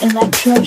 Electro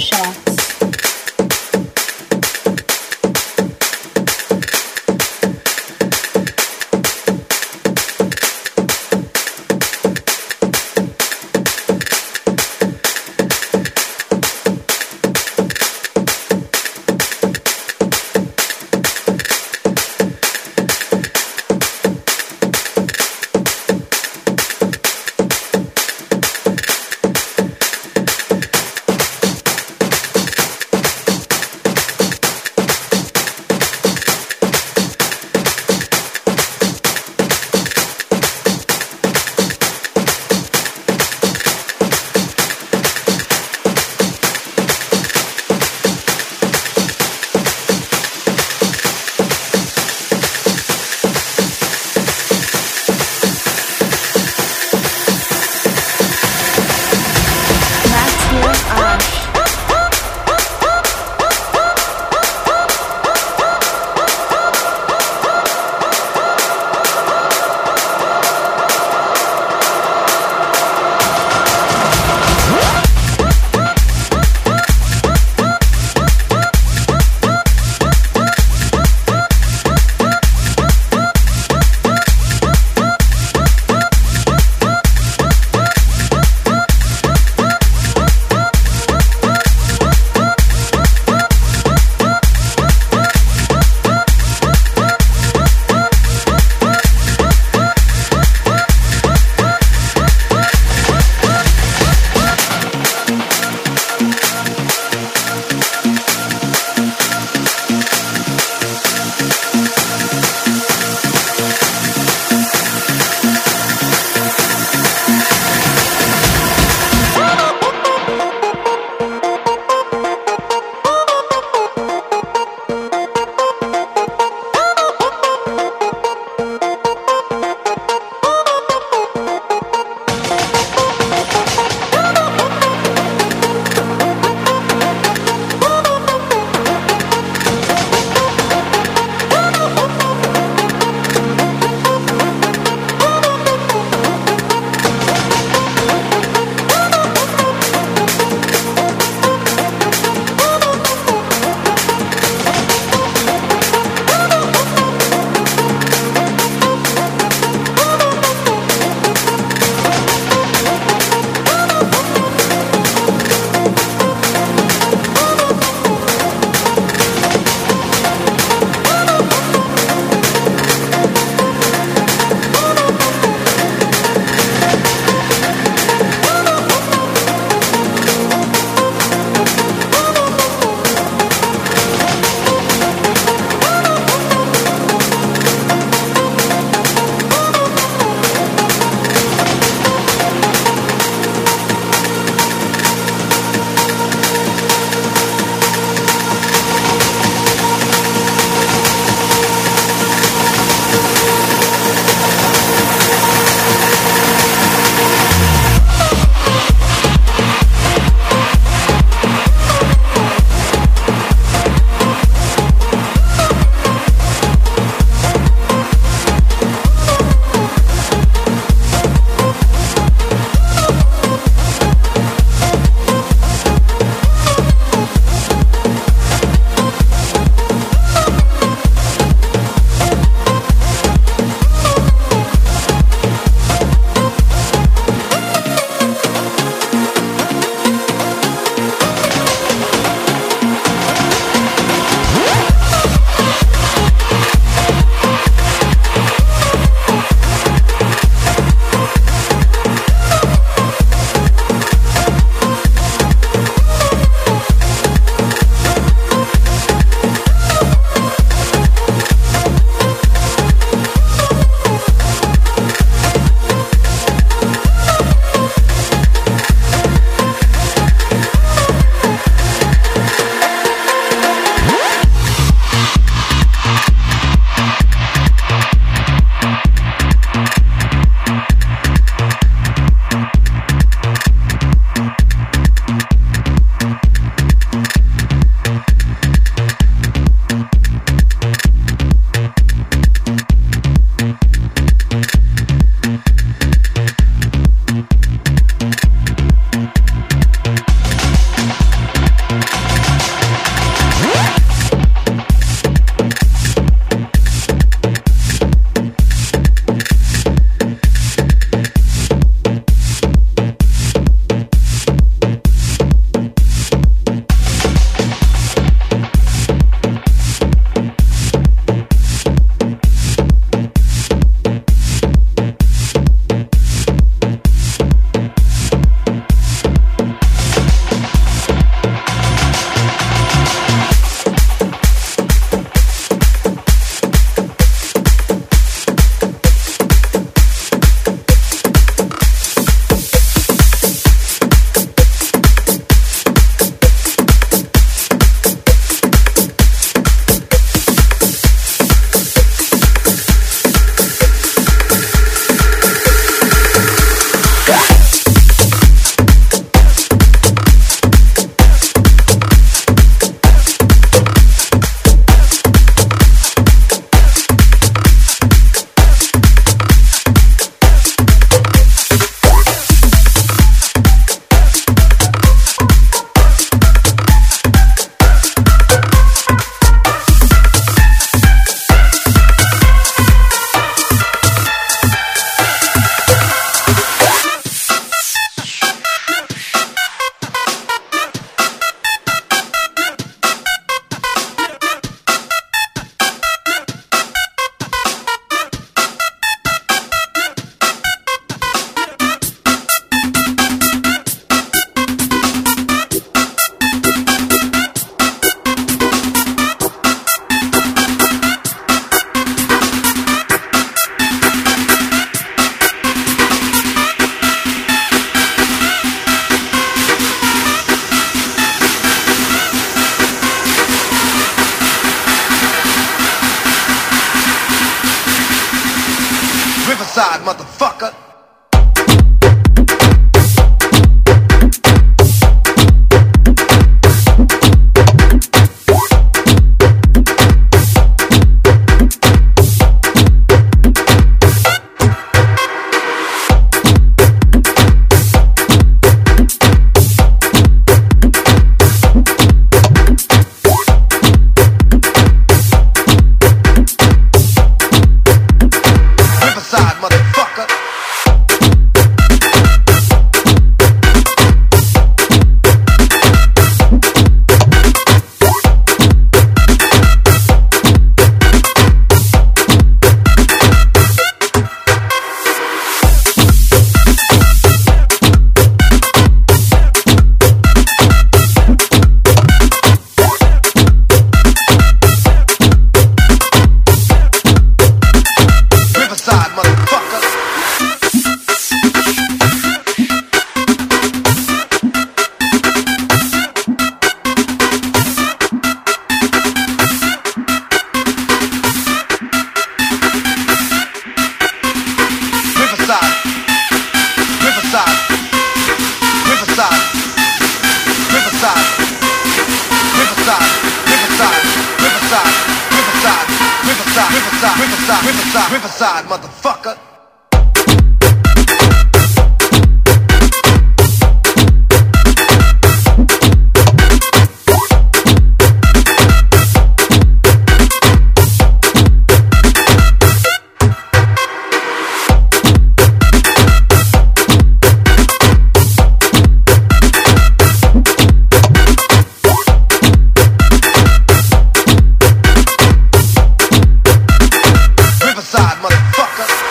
Africa.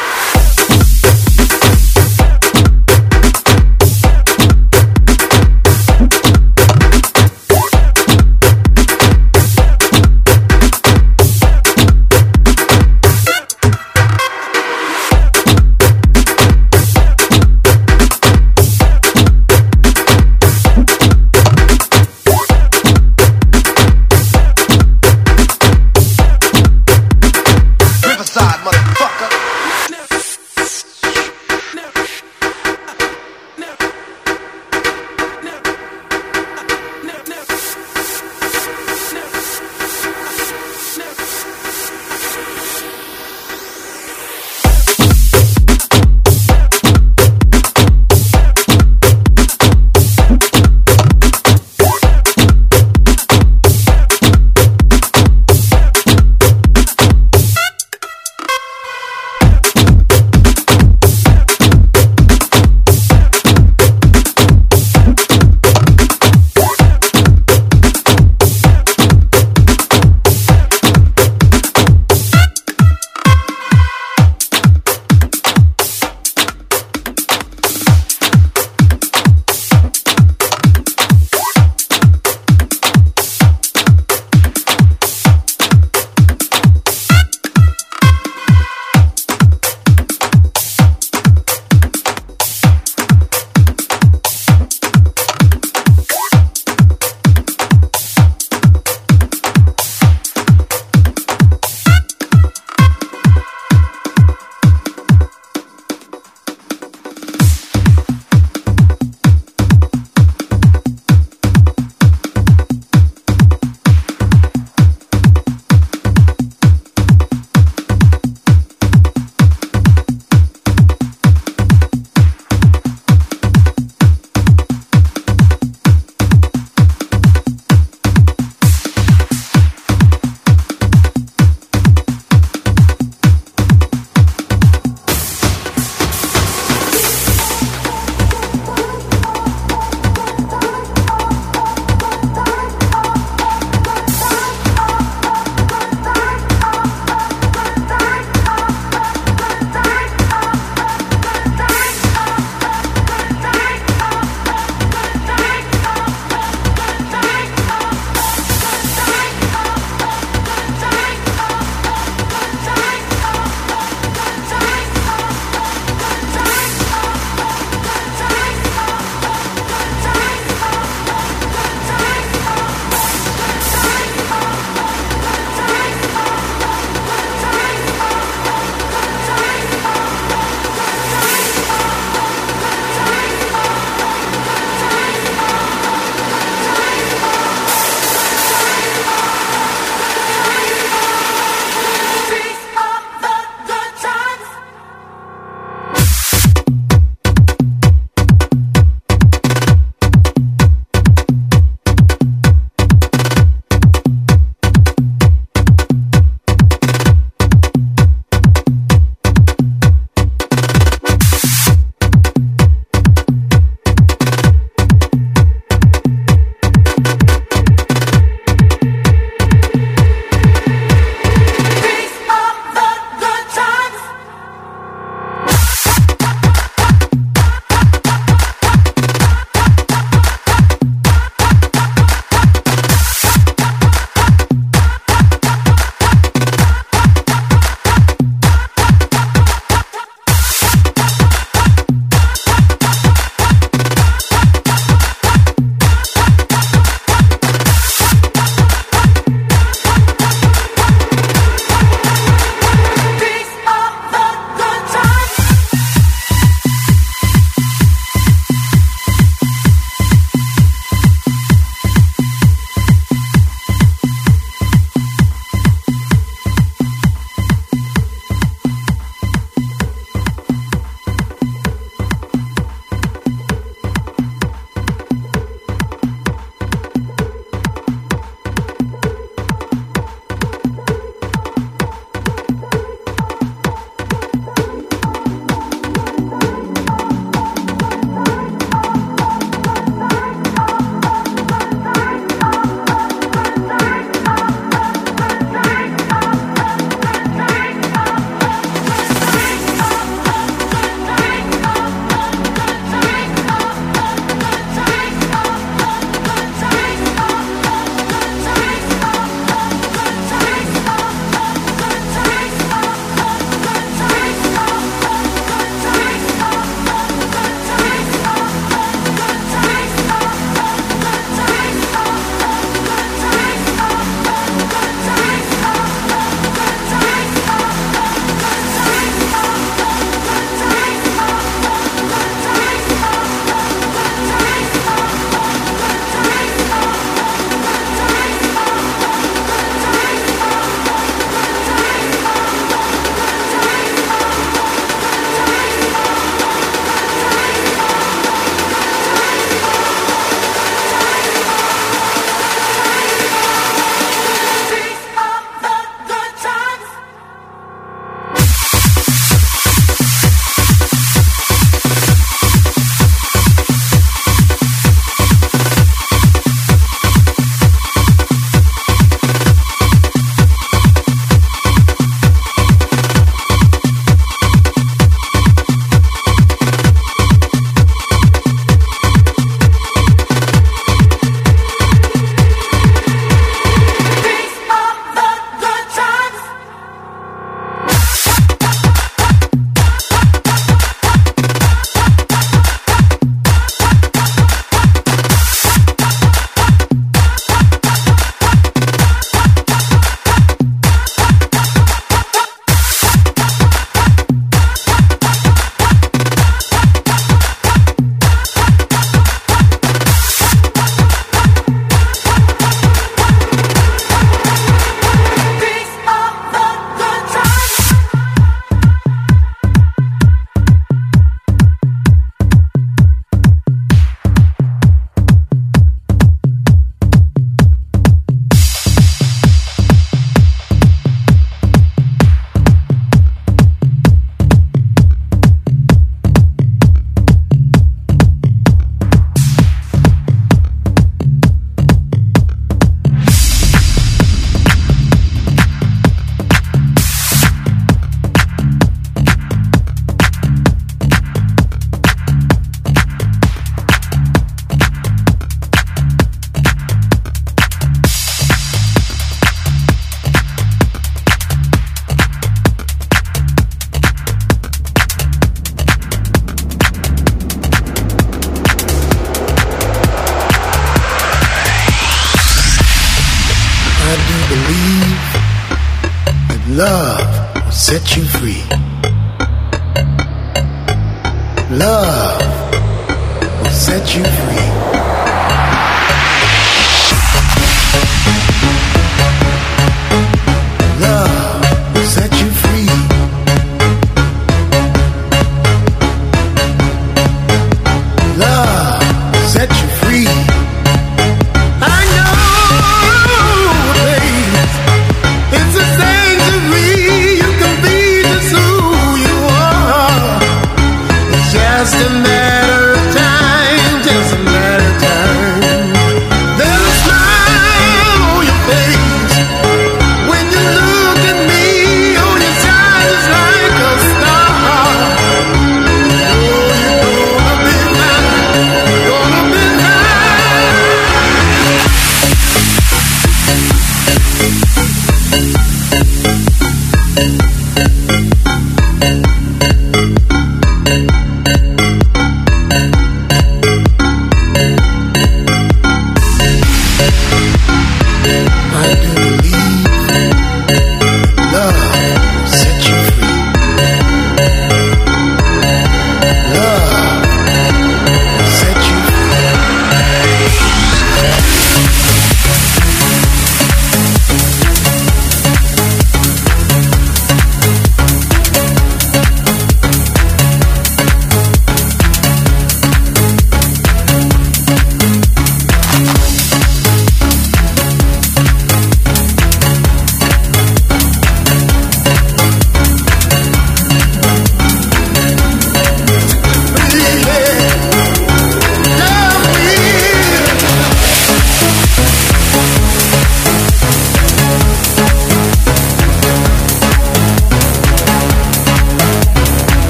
I do believe.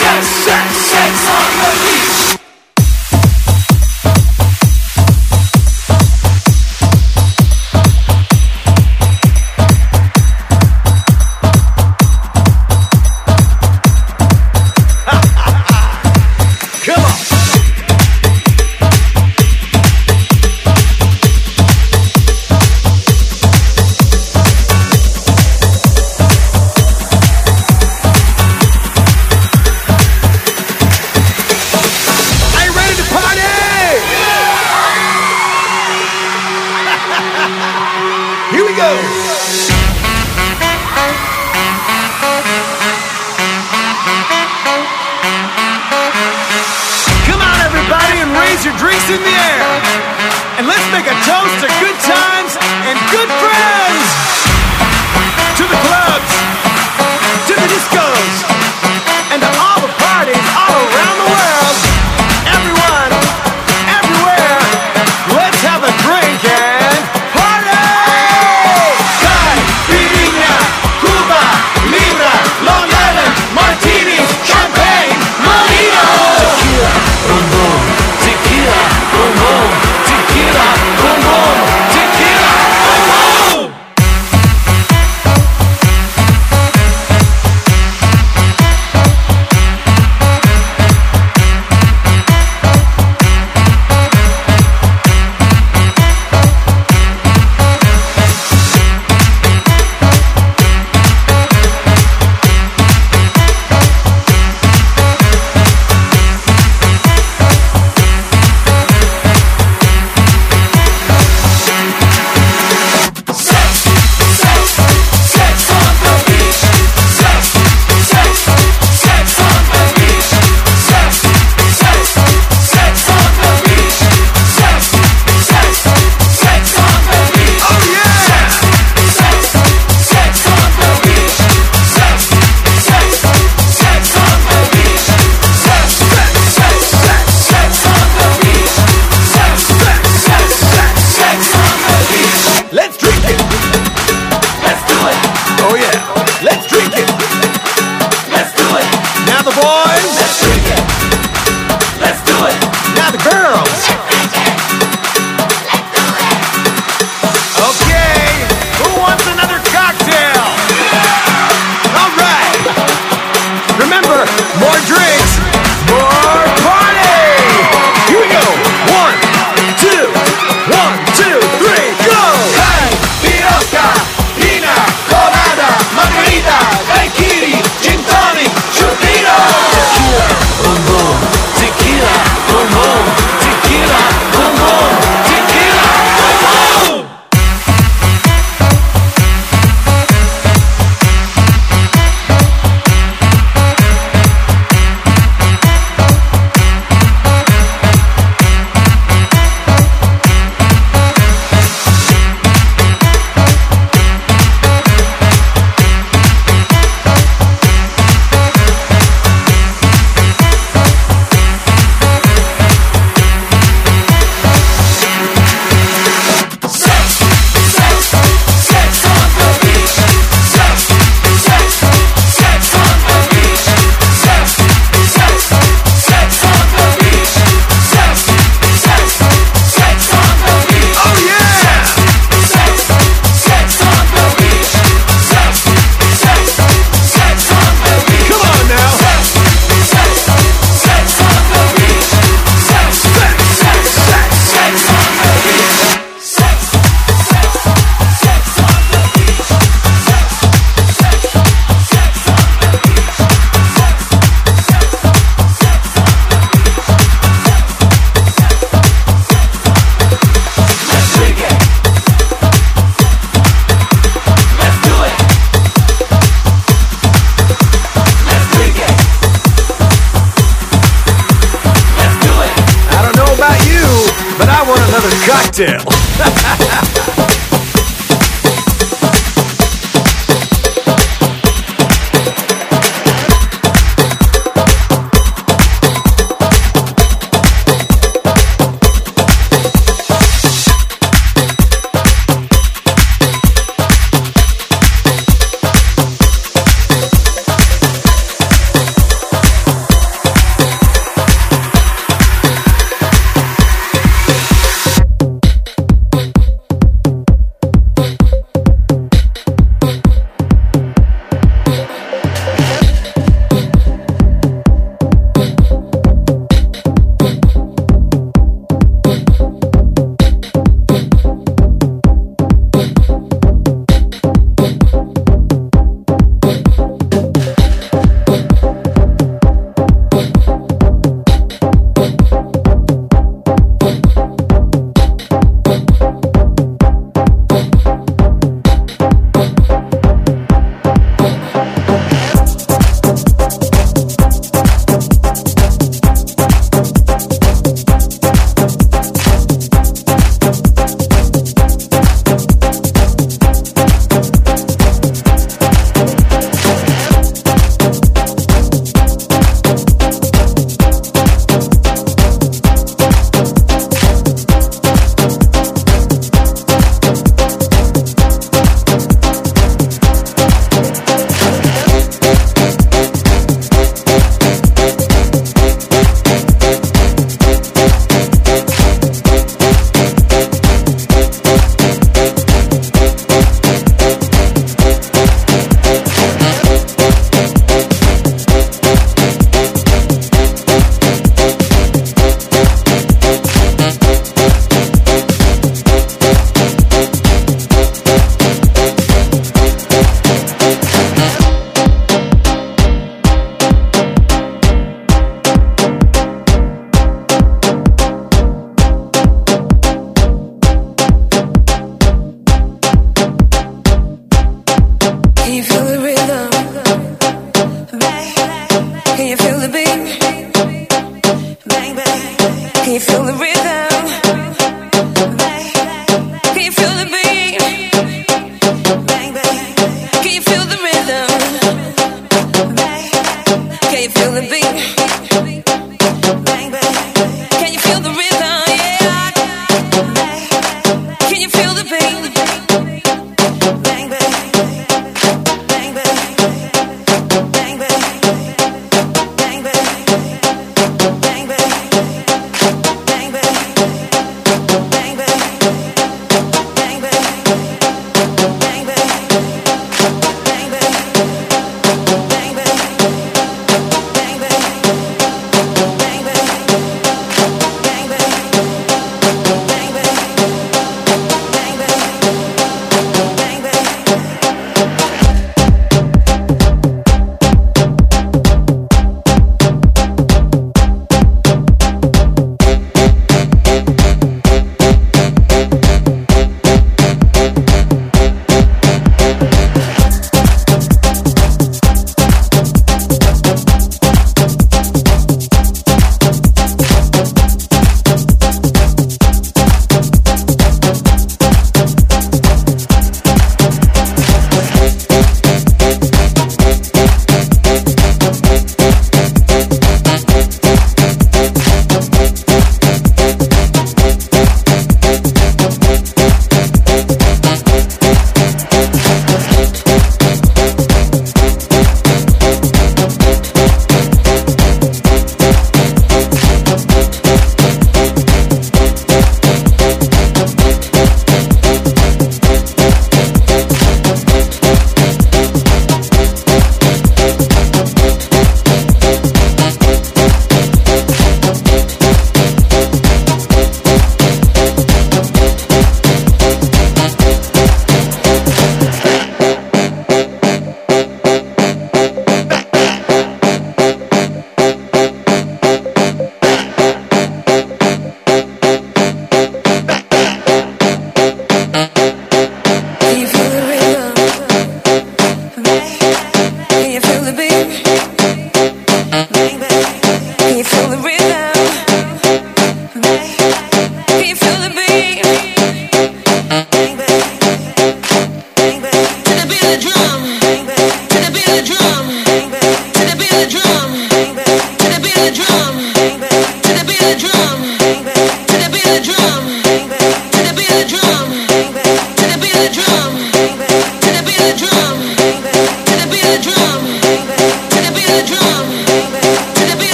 yes, yes.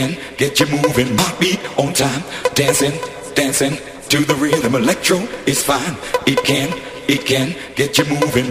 Can get you moving. Beat on time. Dancing, dancing to the rhythm. Electro is fine. It can, it can get you moving.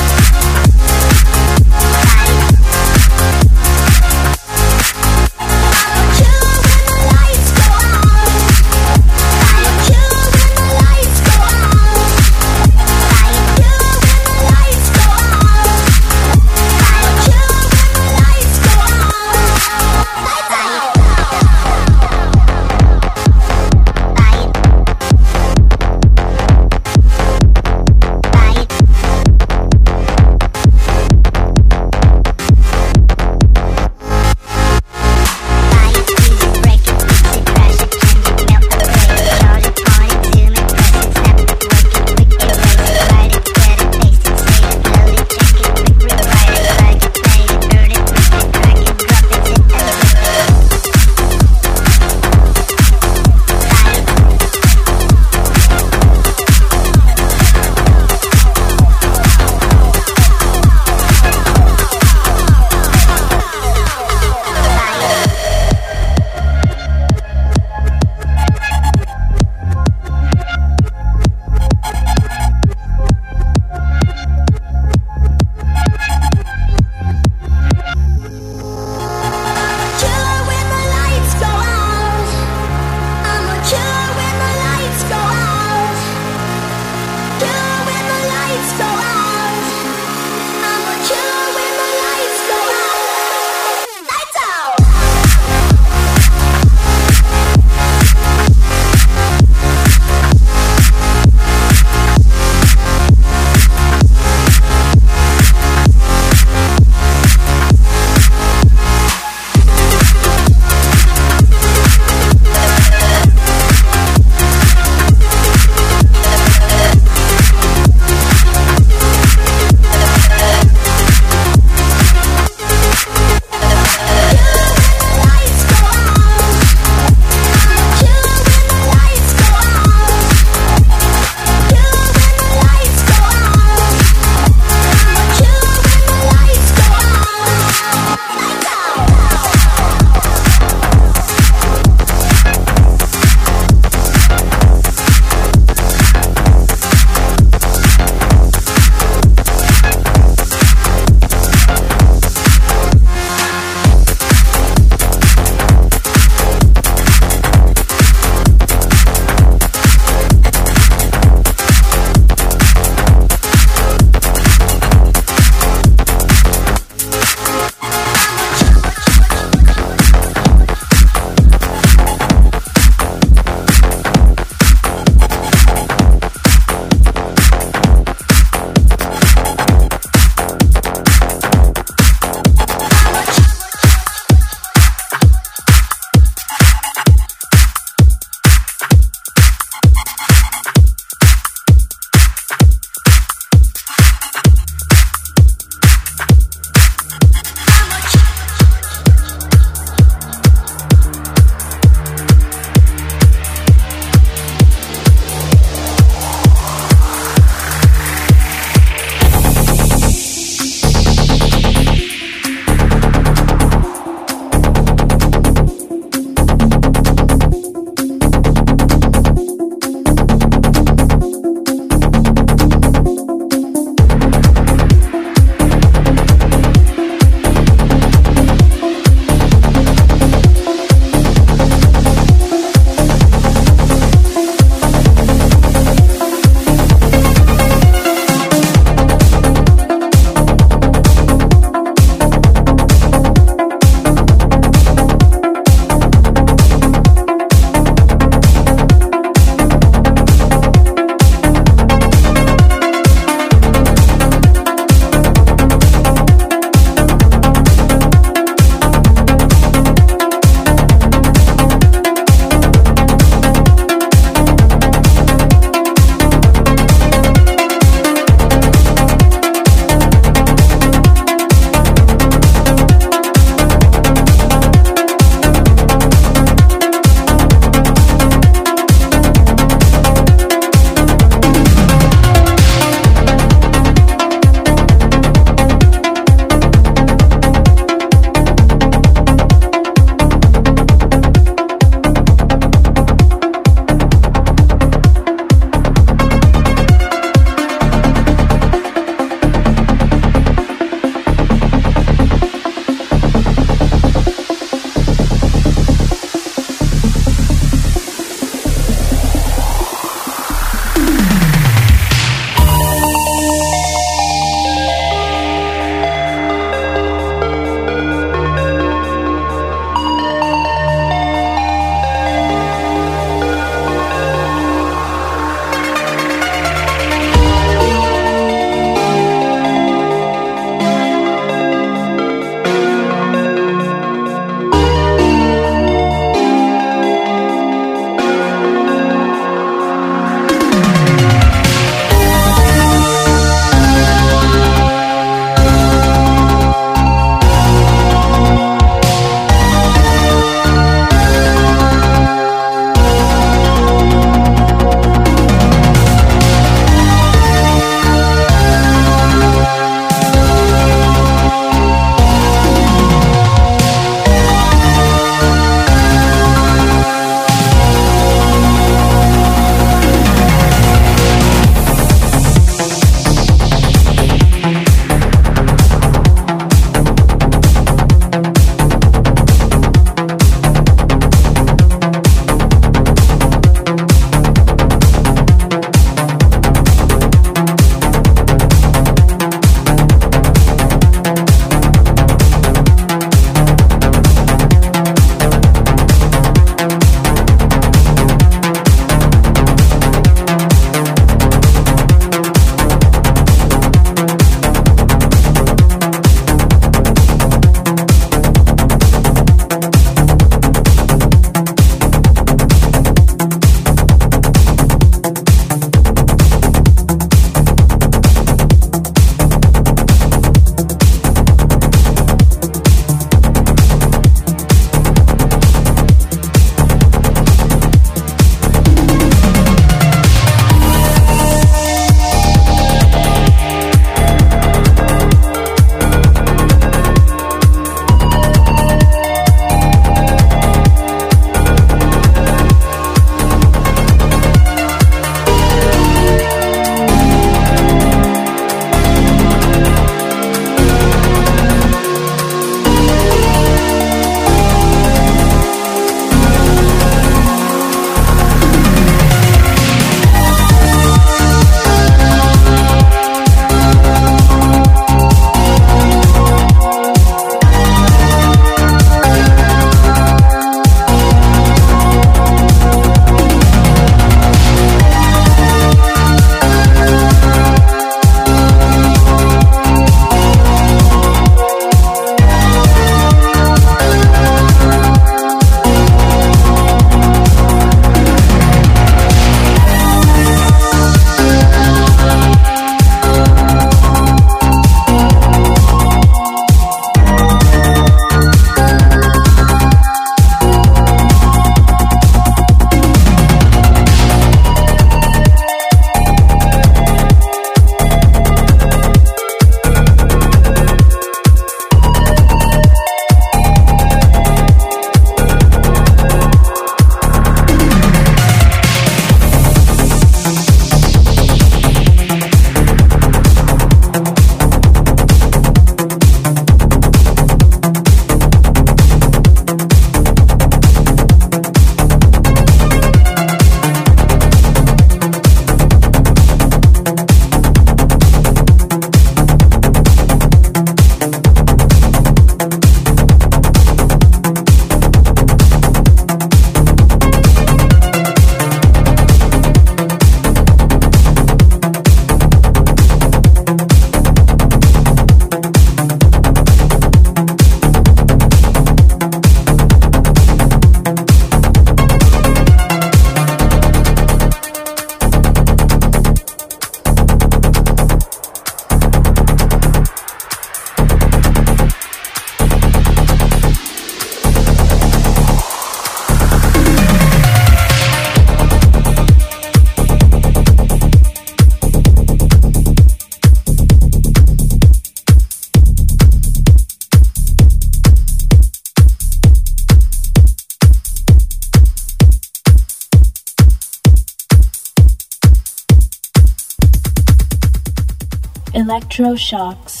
Electroshocks